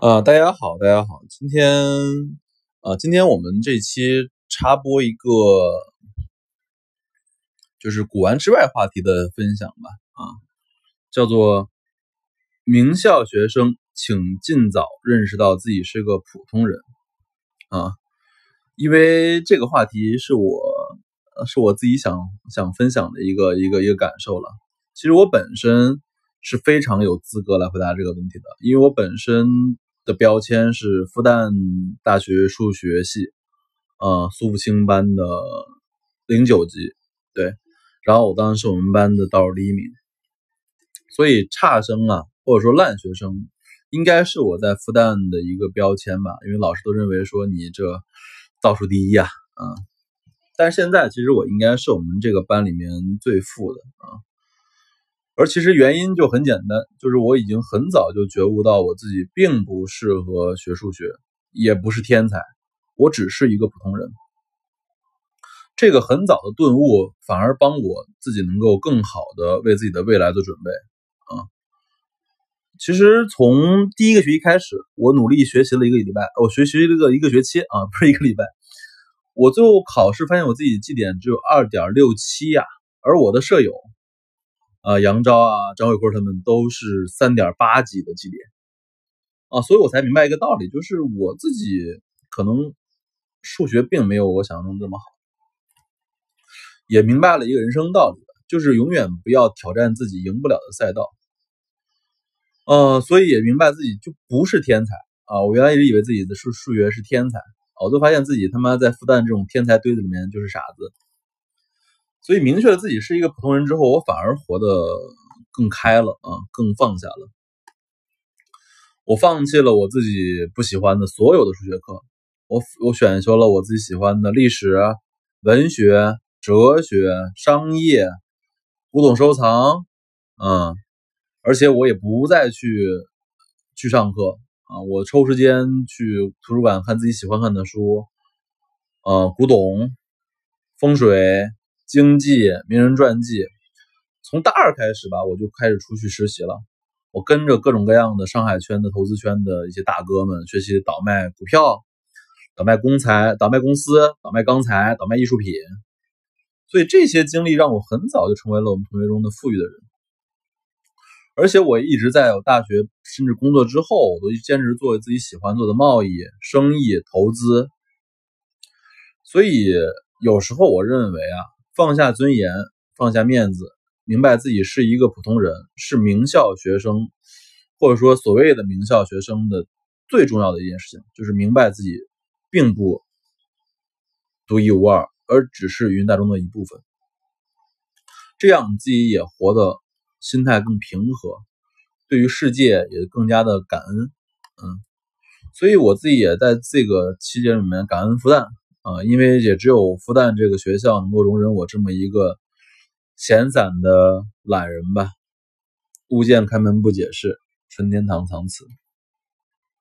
啊，大家好，大家好，今天啊，今天我们这期插播一个就是古玩之外话题的分享吧，啊，叫做名校学生请尽早认识到自己是个普通人啊，因为这个话题是我是我自己想想分享的一个一个一个感受了。其实我本身是非常有资格来回答这个问题的，因为我本身。的标签是复旦大学数学系，啊，苏富清班的零九级，对，然后我当时是我们班的倒数第一名，所以差生啊，或者说烂学生，应该是我在复旦的一个标签吧，因为老师都认为说你这倒数第一啊，啊，但是现在其实我应该是我们这个班里面最富的啊。而其实原因就很简单，就是我已经很早就觉悟到我自己并不适合学数学，也不是天才，我只是一个普通人。这个很早的顿悟，反而帮我自己能够更好的为自己的未来做准备啊。其实从第一个学期开始，我努力学习了一个礼拜，我学习了个一个学期啊，不是一个礼拜。我最后考试发现我自己绩点只有二点六七呀，而我的舍友。啊，杨昭啊，张伟坤他们都是三点八级的级别啊，所以我才明白一个道理，就是我自己可能数学并没有我想象中这么好，也明白了一个人生道理，就是永远不要挑战自己赢不了的赛道。呃，所以也明白自己就不是天才啊，我原来一直以为自己的数数学是天才，我都发现自己他妈在复旦这种天才堆子里面就是傻子。所以明确了自己是一个普通人之后，我反而活得更开了啊，更放下了。我放弃了我自己不喜欢的所有的数学课，我我选修了我自己喜欢的历史、文学、哲学、商业、古董收藏，嗯，而且我也不再去去上课啊，我抽时间去图书馆看自己喜欢看的书，呃，古董、风水。经济名人传记，从大二开始吧，我就开始出去实习了。我跟着各种各样的上海圈的投资圈的一些大哥们学习倒卖股票、倒卖公财、倒卖公司、倒卖钢材、倒卖艺术品。所以这些经历让我很早就成为了我们同学中的富裕的人。而且我一直在我大学甚至工作之后，我都坚持做自己喜欢做的贸易、生意、投资。所以有时候我认为啊。放下尊严，放下面子，明白自己是一个普通人，是名校学生，或者说所谓的名校学生的最重要的一件事情，就是明白自己并不独一无二，而只是芸大中的一部分。这样你自己也活得心态更平和，对于世界也更加的感恩。嗯，所以我自己也在这个期间里面感恩复旦。啊，因为也只有复旦这个学校能够容忍我这么一个闲散的懒人吧。物件开门不解释，春天堂藏词。